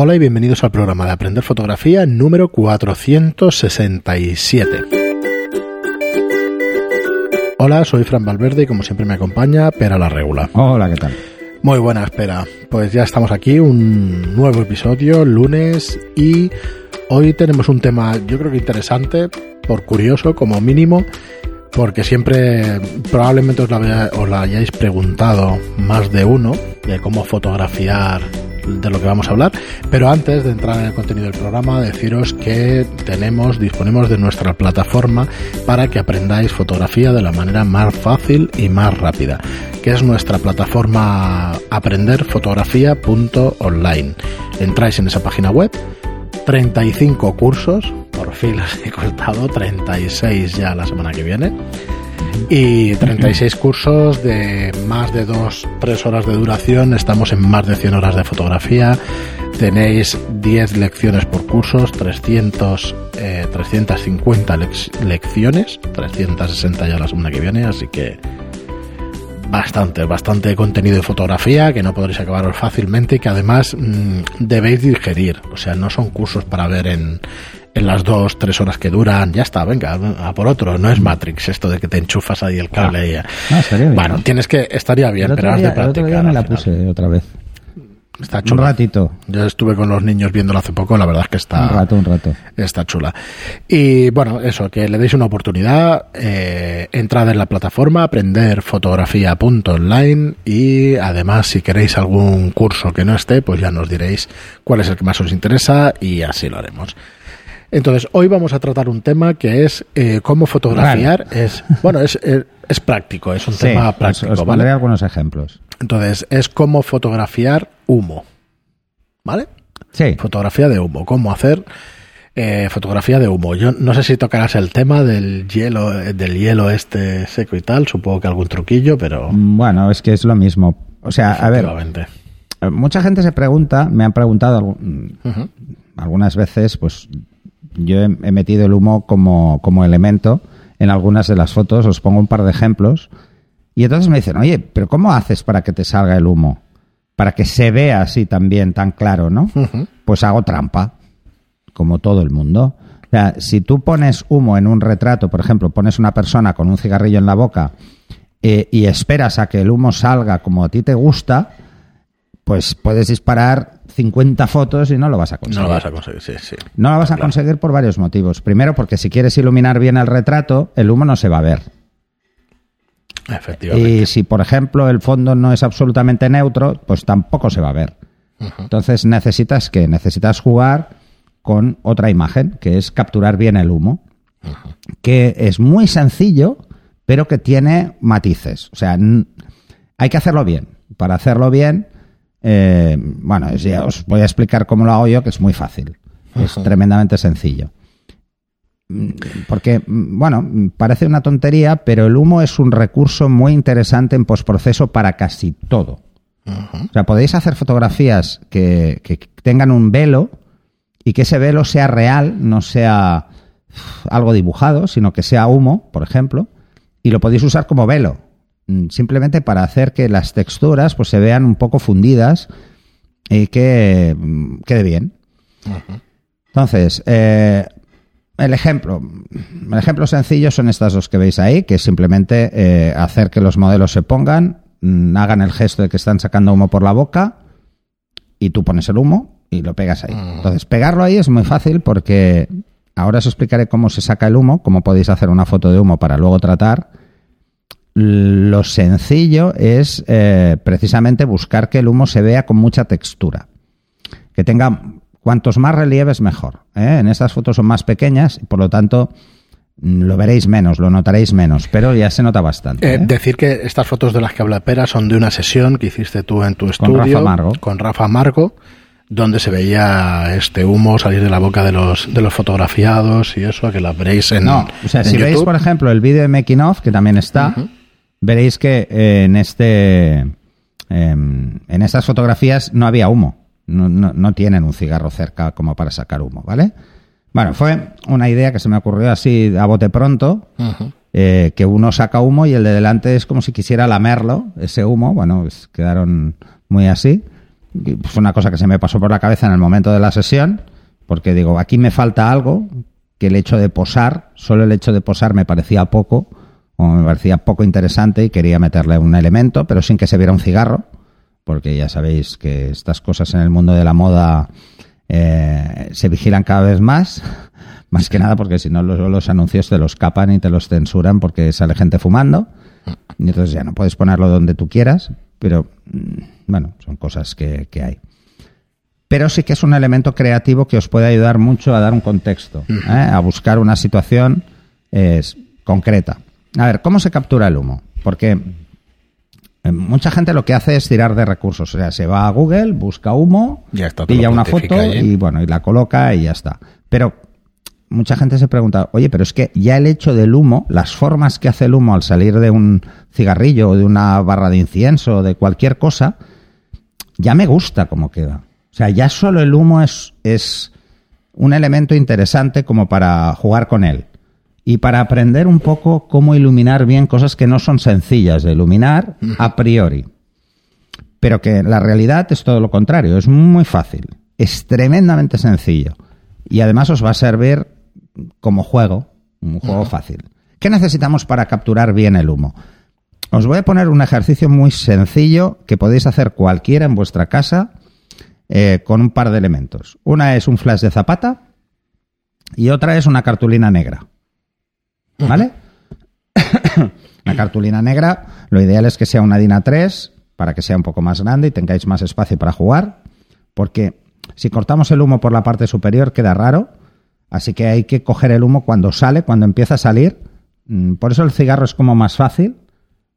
Hola y bienvenidos al programa de Aprender Fotografía número 467. Hola, soy Fran Valverde y como siempre me acompaña Pera la Regula. Hola, ¿qué tal? Muy buena espera. Pues ya estamos aquí, un nuevo episodio, lunes, y hoy tenemos un tema yo creo que interesante, por curioso como mínimo, porque siempre probablemente os la, os la hayáis preguntado más de uno de cómo fotografiar de lo que vamos a hablar. Pero antes de entrar en el contenido del programa, deciros que tenemos, disponemos de nuestra plataforma para que aprendáis fotografía de la manera más fácil y más rápida, que es nuestra plataforma aprenderfotografía.online. Entráis en esa página web, 35 cursos, por fin las he contado, 36 ya la semana que viene y 36 cursos de más de 2-3 horas de duración. Estamos en más de 100 horas de fotografía. Tenéis 10 lecciones por cursos, 300, 350 eh, lecciones, 360 ya la semana que viene, así que bastante, bastante contenido de fotografía que no podréis acabaros fácilmente y que además mm, debéis digerir. O sea, no son cursos para ver en, en las dos, tres horas que duran, ya está, venga, a por otro. No es Matrix esto de que te enchufas ahí el cable y ya. Ah, bueno, tienes que, estaría bien, pero has de practicar. me la puse otra vez. Está chula. Un ratito. Yo estuve con los niños viéndolo hace poco, la verdad es que está. Un rato, un rato. Está chula. Y bueno, eso, que le deis una oportunidad. Eh, entrad en la plataforma, aprender fotografía.online y además, si queréis algún curso que no esté, pues ya nos diréis cuál es el que más os interesa y así lo haremos. Entonces, hoy vamos a tratar un tema que es eh, cómo fotografiar. Es bueno, es, eh, es, práctico, es un tema práctico. Os, os algunos ejemplos. Entonces, es cómo fotografiar humo. ¿Vale? Sí. Fotografía de humo. Cómo hacer eh, fotografía de humo. Yo no sé si tocarás el tema del hielo, del hielo este seco y tal. Supongo que algún truquillo, pero. Bueno, es que es lo mismo. O sea, a ver. Mucha gente se pregunta, me han preguntado algunas veces, pues yo he, metido el humo como, como, elemento en algunas de las fotos, os pongo un par de ejemplos, y entonces me dicen, oye, pero ¿cómo haces para que te salga el humo? Para que se vea así también, tan claro, ¿no? Pues hago trampa, como todo el mundo. O sea, si tú pones humo en un retrato, por ejemplo, pones una persona con un cigarrillo en la boca eh, y esperas a que el humo salga como a ti te gusta, pues puedes disparar 50 fotos y no lo vas a conseguir. No lo vas a conseguir, sí, sí. No lo vas a conseguir por varios motivos. Primero, porque si quieres iluminar bien el retrato, el humo no se va a ver. Efectivamente. Y si, por ejemplo, el fondo no es absolutamente neutro, pues tampoco se va a ver. Entonces necesitas que necesitas jugar con otra imagen, que es capturar bien el humo, que es muy sencillo, pero que tiene matices. O sea, hay que hacerlo bien. Para hacerlo bien, eh, bueno, ya os voy a explicar cómo lo hago yo, que es muy fácil. Es tremendamente sencillo. Mm, porque, mm, bueno, parece una tontería, pero el humo es un recurso muy interesante en postproceso para casi todo. O sea, podéis hacer fotografías que, que, tengan un velo y que ese velo sea real, no sea algo dibujado, sino que sea humo, por ejemplo, y lo podéis usar como velo. Mm, simplemente para hacer que las texturas pues se vean un poco fundidas y que mm, quede bien. Entonces, eh, el ejemplo, el ejemplo sencillo son estas dos que veis ahí, que es simplemente eh, hacer que los modelos se pongan, mm, hagan el gesto de que están sacando humo por la boca y tú pones el humo y lo pegas ahí. Entonces, pegarlo ahí es muy fácil porque ahora os explicaré cómo se saca el humo, cómo podéis hacer una foto de humo para luego tratar lo sencillo es eh, precisamente buscar que el humo se vea con mucha textura. Que tenga cuantos más relieves mejor. ¿eh? En estas fotos son más pequeñas y por lo tanto mm, lo veréis menos, lo notaréis menos, pero ya se nota bastante. Eh, decir que estas fotos de las que habla Pera son de una sesión que hiciste tú en tu estudio con Rafa Margo, con Rafa Margo donde se veía este humo salir de la boca de los, de los fotografiados y eso, que las veréis en. No, o sea, si veis, por ejemplo, el vídeo de Making Off, que también está, veréis que eh, en este em, en estas fotografías no había humo. No, no, tienen un cigarro cerca como para sacar humo, ¿vale? Bueno, fue una idea que se me ocurrió así a bote pronto, eh, que uno saca humo y el de delante es como si quisiera lamerlo, ese humo, bueno, pues quedaron muy así. fue una cosa que se me pasó por la cabeza en el momento de la sesión, porque digo, aquí me falta algo, que el hecho de posar, solo el hecho de posar me parecía poco, o me parecía poco interesante y quería meterle un elemento, pero sin que se viera un cigarro, porque ya sabéis que estas cosas en el mundo de la moda eh, se vigilan cada vez más, más que nada porque si no los, los anuncios te los capan y te los censuran porque sale gente fumando, y entonces ya no puedes ponerlo donde tú quieras, pero mm, bueno, son cosas que, que hay pero sí que es un elemento creativo que os puede ayudar mucho a dar un contexto, ¿eh? a buscar una situación concreta. A ver, ¿cómo se captura el humo? Porque eh, mucha gente lo que hace es tirar de recursos, o sea, se va a Google, busca humo, pilla una foto y bueno, y la coloca y ya está. Pero mucha gente se pregunta, oye, pero es que ya el hecho del humo, las formas que hace el humo al salir de un cigarrillo o de una barra de incienso o de cualquier cosa, ya me gusta cómo queda. O sea, ya solo el humo es, es un elemento interesante como para jugar con él y para aprender un poco cómo iluminar bien cosas que no son sencillas de iluminar a priori. Pero que la realidad es todo lo contrario, es muy fácil, es tremendamente sencillo y además os va a servir como juego, un juego fácil. ¿Qué necesitamos para capturar bien el humo? Os voy a poner un ejercicio muy sencillo que podéis hacer cualquiera en vuestra casa eh, con un par de elementos. Una es un flash de zapata y otra es una cartulina negra. ¿Vale? la cartulina negra, lo ideal es que sea una DIN A3 para que sea un poco más grande y tengáis más espacio para jugar, porque si cortamos el humo por la parte superior queda raro, así que hay que coger el humo cuando sale, cuando empieza a salir. Mm, por eso el cigarro es como más fácil,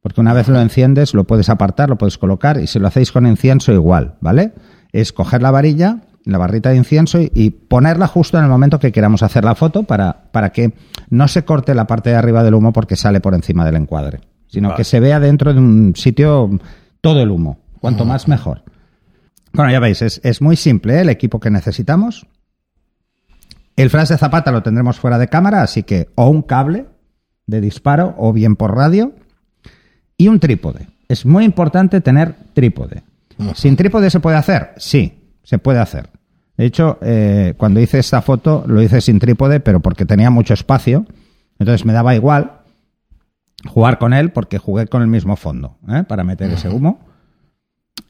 porque una vez lo enciendes lo puedes apartar, lo puedes colocar y si lo hacéis con incienso igual, ¿vale? es coger la varilla, la barrita de incienso y, ponerla justo en el momento que queramos hacer la foto para, para que no se corte la parte de arriba del humo porque sale por encima del encuadre, sino que se vea dentro de un sitio todo el humo. Cuanto más mejor. Bueno, ya veis, es, muy simple ¿eh? el equipo que necesitamos. El flash de zapata lo tendremos fuera de cámara, así que o un cable de disparo o bien por radio y un trípode. Es muy importante tener trípode. ¿Sin trípode se puede hacer? Sí, se puede hacer. De hecho, eh, cuando hice esta foto lo hice sin trípode, pero porque tenía mucho espacio. Entonces me daba igual jugar con él porque jugué con el mismo fondo ¿eh? para meter ese humo.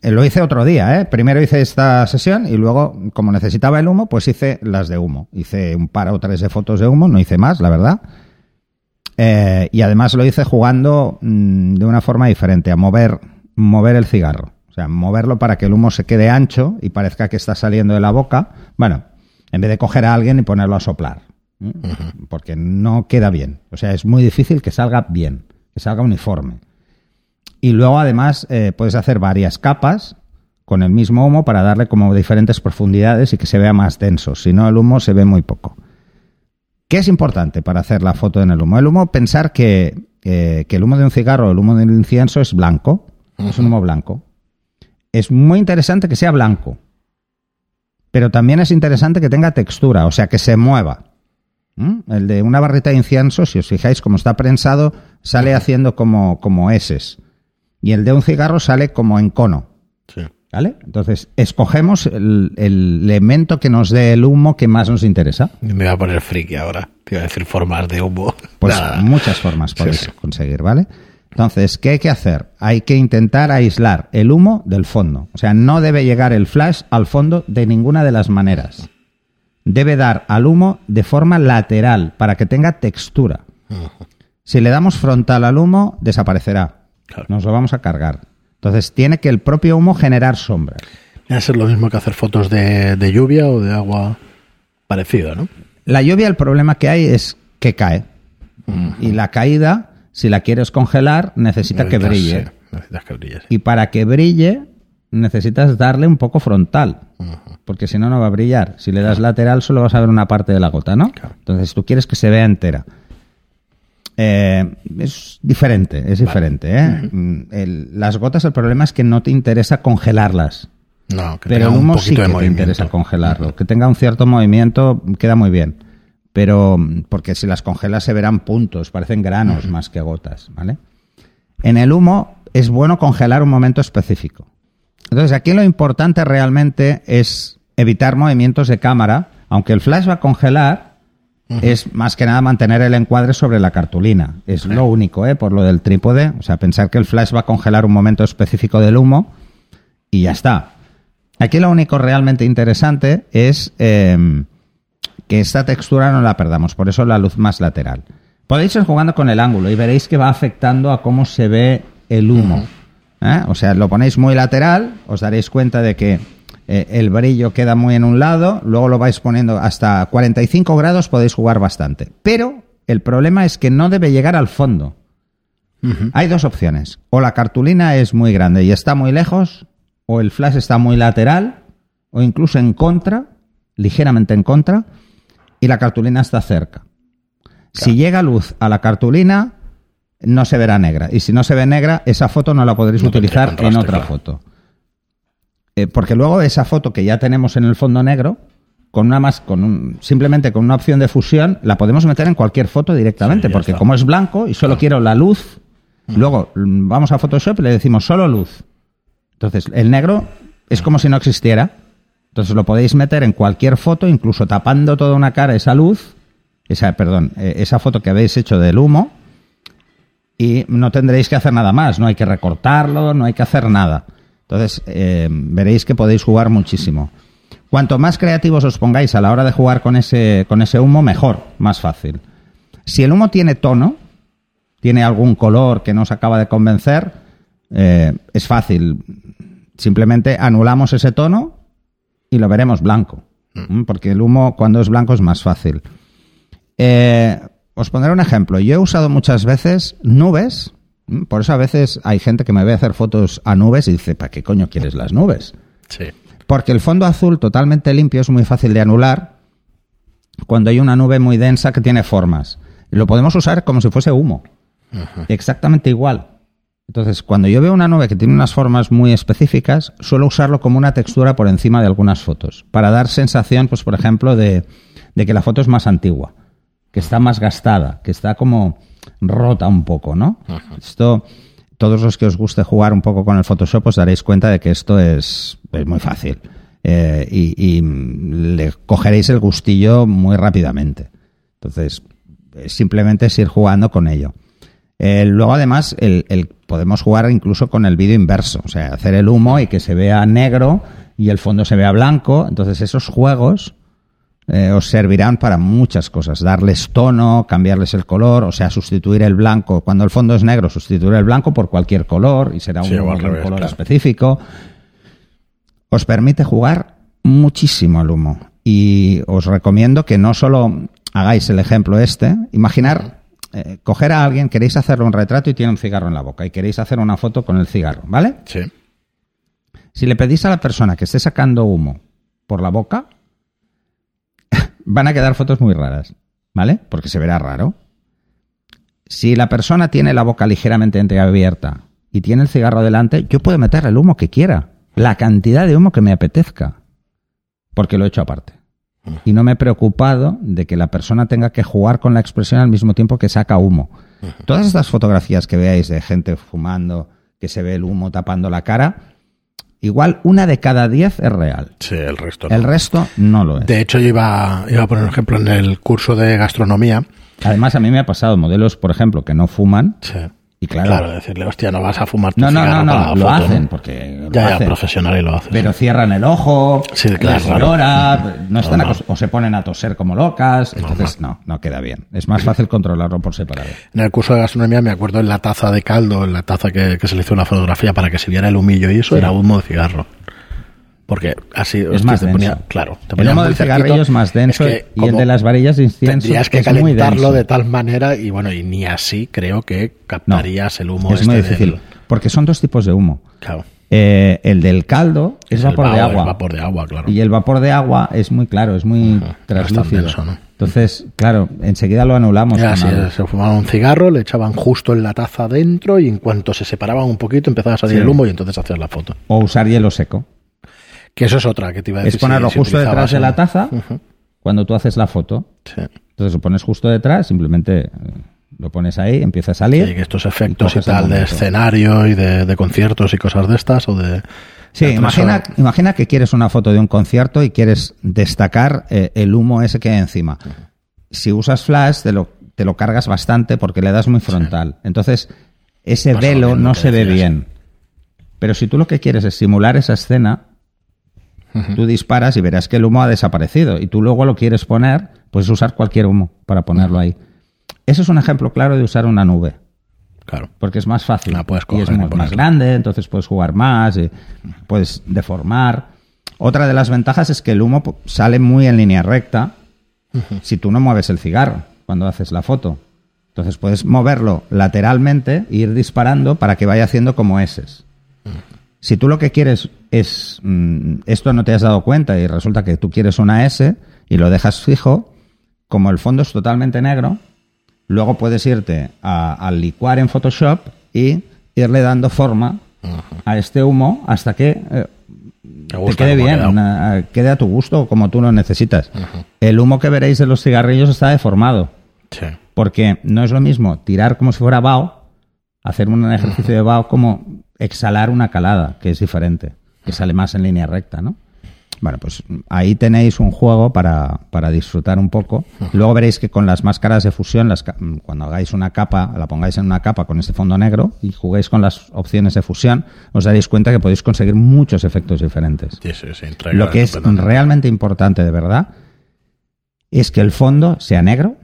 Eh, lo hice otro día, ¿eh? Primero hice esta sesión y luego, como necesitaba el humo, pues hice las de humo. Hice un par o tres de fotos de humo, no hice más, la verdad. y además lo hice jugando mm, de una forma diferente, a mover, mover el cigarro. O sea, moverlo para que el humo se quede ancho y parezca que está saliendo de la boca. Bueno, en vez de coger a alguien y ponerlo a soplar. Porque no queda bien. O sea, es muy difícil que salga bien, que salga uniforme. Y luego, además, eh, puedes hacer varias capas con el mismo humo para darle como diferentes profundidades y que se vea más denso. Si no, el humo se ve muy poco. ¿Qué es importante para hacer la foto en el humo? El humo, pensar que, eh, que el humo de un cigarro o el humo del incienso es blanco. Es un humo blanco es muy interesante que sea blanco, pero también es interesante que tenga textura, o sea, que se mueva. ¿Mm? El de una barrita de incienso, si os fijáis, como está prensado, sale haciendo como, como S. Y el de un cigarro sale como en cono. ¿Vale? Entonces, escogemos el, elemento que nos dé el humo que más nos interesa. Me voy a poner friki ahora. Te iba a decir formas de humo. Pues muchas formas podéis conseguir, ¿vale? Entonces, ¿qué hay que hacer? Hay que intentar aislar el humo del fondo. O sea, no debe llegar el flash al fondo de ninguna de las maneras. Debe dar al humo de forma lateral para que tenga textura. Si le damos frontal al humo, desaparecerá. Nos lo vamos a cargar. Entonces, tiene que el propio humo generar sombra. Debe ser lo mismo que hacer fotos de, lluvia o de agua parecido, ¿no? La lluvia, el problema que hay es que cae. Y la caída si la quieres congelar, necesita que brille. necesitas que brille Y para que brille, necesitas darle un poco frontal. Porque si no, no va a brillar. Si le das lateral, solo vas a ver una parte de la gota, ¿no? Entonces tú quieres que se vea entera. Eh, es diferente, es diferente. ¿eh? Mm, las gotas, el problema es que no te interesa congelarlas. No, que pero el humo sí que te interesa congelarlo. Que tenga un cierto movimiento, queda muy bien pero porque si las congelas se verán puntos, parecen granos más que gotas, ¿vale? En el humo es bueno congelar un momento específico. Entonces, aquí lo importante realmente es evitar movimientos de cámara, aunque el flash va a congelar, es más que nada mantener el encuadre sobre la cartulina. Es lo único, ¿eh? Por lo del trípode. O sea, pensar que el flash va a congelar un momento específico del humo y ya está. Aquí lo único realmente interesante es eh, que esta textura no la perdamos, por eso la luz más lateral. Podéis ir jugando con el ángulo y veréis que va afectando a cómo se ve el humo. ¿eh? O sea, lo ponéis muy lateral, os daréis cuenta de que eh, el brillo queda muy en un lado, luego lo vais poniendo hasta 45 grados, podéis jugar bastante. Pero el problema es que no debe llegar al fondo. Hay dos opciones. O la cartulina es muy grande y está muy lejos, o el flash está muy lateral, o incluso en contra, ligeramente en contra, y la cartulina está cerca. Si llega luz a la cartulina, no se verá negra. Y si no se ve negra, esa foto no la podréis No utilizar en otra claro. foto. Eh, porque luego esa foto que ya tenemos en el fondo negro, con una más, con un, simplemente con una opción de fusión, la podemos meter en cualquier foto directamente, Sí, porque está. como es blanco y solo quiero la luz, luego mm, vamos a Photoshop y le decimos solo luz. Entonces, el negro es como si no existiera. Entonces lo podéis meter en cualquier foto, incluso tapando toda una cara esa luz, esa, perdón, eh, esa foto que habéis hecho del humo, y no tendréis que hacer nada más, no hay que recortarlo, no hay que hacer nada. Entonces, eh, veréis que podéis jugar muchísimo. Cuanto más creativos os pongáis a la hora de jugar con ese, con ese humo, mejor, más fácil. Si el humo tiene tono, tiene algún color que nos acaba de convencer, eh, es fácil. Simplemente anulamos ese tono y lo veremos blanco. ¿m? Porque el humo cuando es blanco es más fácil. Eh, os pondré un ejemplo. Yo he usado muchas veces nubes. Por eso a veces hay gente que me ve hacer fotos a nubes y dice, ¿para qué coño quieres las nubes? Sí. Porque el fondo azul totalmente limpio es muy fácil de anular cuando hay una nube muy densa que tiene formas. Lo podemos usar como si fuese humo. Exactamente igual. Entonces, cuando yo veo una nube que tiene unas formas muy específicas, suelo usarlo como una textura por encima de algunas fotos, para dar sensación, pues por ejemplo, de, de que la foto es más antigua, que está más gastada, que está como rota un poco, ¿no? Esto, todos los que os guste jugar un poco con el Photoshop os daréis cuenta de que esto es, es muy fácil. Eh, y, y le cogeréis el gustillo muy rápidamente. Entonces, simplemente es ir jugando con ello. Eh, luego, además, el, el- podemos jugar incluso con el vídeo inverso, o sea, hacer el humo y que se vea negro y el fondo se vea blanco. Entonces, esos juegos eh, os servirán para muchas cosas. Darles tono, cambiarles el color, o sea, sustituir el blanco. Cuando el fondo es negro, sustituir el blanco por cualquier color y será un, Sí, o al un revés, color claro. específico. Os permite jugar muchísimo al humo. Y os recomiendo que no solo hagáis el ejemplo este, imaginar, eh, coger a alguien, queréis hacerle un retrato y tiene un cigarro en la boca y queréis hacer una foto con el cigarro, ¿vale? Sí. Si le pedís a la persona que esté sacando humo por la boca, van a quedar fotos muy raras, ¿vale? Porque se verá raro. Si la persona tiene la boca ligeramente entreabierta y tiene el cigarro delante, yo puedo meter el humo que quiera, la cantidad de humo que me apetezca, porque lo he hecho aparte. Y no me he preocupado de que la persona tenga que jugar con la expresión al mismo tiempo que saca humo. Todas estas fotografías que veáis de gente fumando, que se ve el humo tapando la cara, igual una de cada diez es real. Sí, el resto no. El resto no lo es. De hecho, yo iba, iba a poner un ejemplo en el curso de gastronomía. Además, a mí me ha pasado modelos, por ejemplo, que no fuman. Sí. Y claro, decirle, hostia, no vas a fumar tu no, no, no, no, para la lo foto, hacen, ¿no? porque lo Ya, ya, hacen. profesional y lo hace. Pero cierran el ojo, Sí, claro, les claro. llora, no están acos- o se ponen a toser como locas, entonces no, no queda bien. Es más fácil controlarlo por separado. En el curso de gastronomía me acuerdo en la taza de caldo, en la taza que, que se le hizo una fotografía para que se viera el humillo y eso Sí. era humo de cigarro. Porque así Es más te denso. ponía, claro, te El ponía humo muy del cigarrillo es más denso Es que y el de las varillas de incienso Tendrías que es muy calentarlo de tal manera y bueno, y ni así creo que captarías el humo es muy este difícil, del- porque son dos tipos de humo. claro, Eh, el del caldo es, Es el vapor de agua. el vapor de agua, claro. Y el vapor de agua es muy claro, es muy translúcido. denso, ¿no? Entonces, claro, enseguida lo anulamos. Se fumaban un cigarro, le echaban justo en la taza dentro y en cuanto se separaban un poquito empezaba a salir Sí. el humo y entonces hacías la foto. O usar hielo seco. Que eso es otra que te iba a decir. Es ponerlo si- si justo detrás de la taza cuando tú haces la foto. sí. Entonces lo pones justo detrás, simplemente eh, lo pones ahí, empieza a salir. Sí, estos efectos y, tal de escenario y de, de conciertos y cosas de estas o de, Sí, imagina, imagina que quieres una foto de un concierto y quieres destacar eh, el humo ese que hay encima. Si usas flash, te lo, te lo cargas bastante porque le das muy frontal. Entonces, ese velo no se ve bien. Pero si tú lo que quieres es simular esa escena, tú disparas y verás que el humo ha desaparecido. Y tú luego lo quieres poner, puedes usar cualquier humo para ponerlo ahí. Eso es un ejemplo claro de usar una nube. Claro. Porque es más fácil. La puedes y es coger y mu- más ponerla. grande, entonces puedes jugar más, y puedes deformar. Otra de las ventajas es que el humo po- sale muy en línea recta si tú no mueves el cigarro cuando haces la foto. Entonces puedes moverlo lateralmente e ir disparando para que vaya haciendo como eses. Si tú lo que quieres es mm, esto no te has dado cuenta y resulta que tú quieres una S y lo dejas fijo, como el fondo es totalmente negro, luego puedes irte a, a licuar en Photoshop y irle dando forma a este humo hasta que eh, Te quede bien, una- quede a tu gusto como tú lo necesitas. El humo que veréis de los cigarrillos está deformado. Sí. Porque no es lo mismo tirar como si fuera bao, hacer un ejercicio de bao como exhalar una calada, que es diferente, que sale más en línea recta, ¿no? Bueno, pues ahí tenéis un juego para, para disfrutar un poco. Luego veréis que con las máscaras de fusión, las cuando hagáis una capa, la pongáis en una capa con este fondo negro y juguéis con las opciones de fusión, os daréis cuenta que podéis conseguir muchos efectos diferentes. Sí, sí, sí. entrega Lo que es realmente importante de verdad es que el fondo sea negro,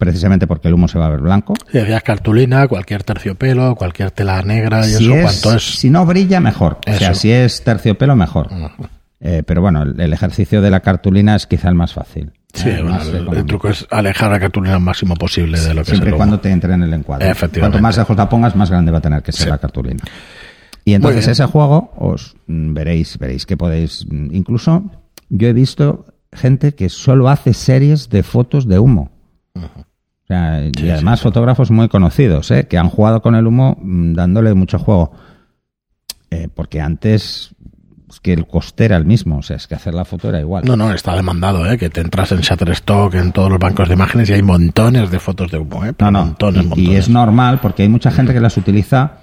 precisamente porque el humo se va a ver blanco. Si decías cartulina, cualquier terciopelo, cualquier tela negra y Si, eso, es- es. si no brilla, mejor. O sea, si es terciopelo, mejor. Eh, pero bueno, el, el ejercicio de la cartulina es quizá el más fácil. Sí, Eh, más el- truco es alejar la cartulina lo máximo posible de lo que Siempre es y el cuando humo. te entre en el encuadre. Efectivamente. Cuanto más lejos la pongas, más grande va a tener que ser Sí. la cartulina. Y entonces ese juego os mm, veréis, veréis que podéis. mm, Incluso yo he visto gente que solo hace series de fotos de humo. O sea, y además sí, fotógrafos muy conocidos, ¿eh? que han jugado con el humo mm, dándole mucho juego. Eh, porque antes es que el coste era el mismo, o sea, es que hacer la foto era igual. No, no, está demandado, ¿eh? Que te entras en Shutterstock, en todos los bancos de imágenes y hay montones de fotos de humo, ¿eh? No, no. Montones, y, y montones. es normal porque hay mucha gente que las utiliza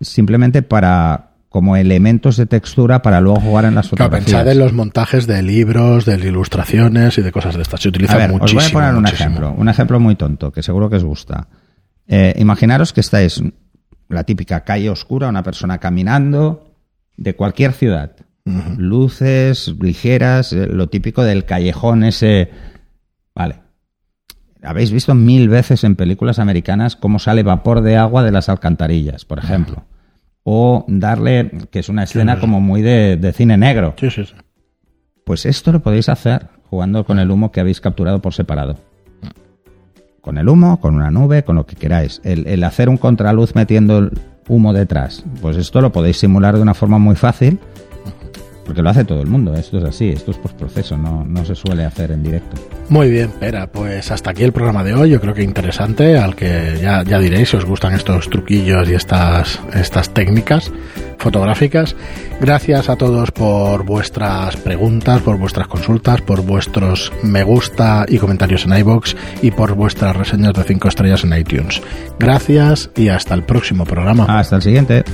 simplemente para como elementos de textura para luego jugar en las Claro, fotografías. pensad en los montajes de libros, de ilustraciones y de cosas de estas. Se utiliza A ver, os muchísimo. voy a poner un muchísimo. ejemplo, un ejemplo muy tonto que seguro que os gusta. Eh, imaginaros que estáis la típica calle oscura, una persona caminando de cualquier ciudad, luces ligeras, eh, lo típico del callejón ese, vale. Habéis visto mil veces en películas americanas cómo sale vapor de agua de las alcantarillas, por ejemplo. O darle, que es una escena como muy de, de cine negro. Sí, sí, sí. Pues esto lo podéis hacer jugando con el humo que habéis capturado por separado. Con el humo, con una nube, con lo que queráis. El, el hacer un contraluz metiendo el humo detrás, pues esto lo podéis simular de una forma muy fácil, porque lo hace todo el mundo. Esto es así, esto es postproceso, no, no se suele hacer en directo. Muy bien, Pera, pues hasta aquí el programa de hoy. Yo creo que interesante, al que ya, ya diréis si os gustan estos truquillos y estas, estas técnicas fotográficas. Gracias a todos por vuestras preguntas, por vuestras consultas, por vuestros me gusta y comentarios en iBox y por vuestras reseñas de 5 estrellas en iTunes. Gracias y hasta el próximo programa. Hasta el siguiente.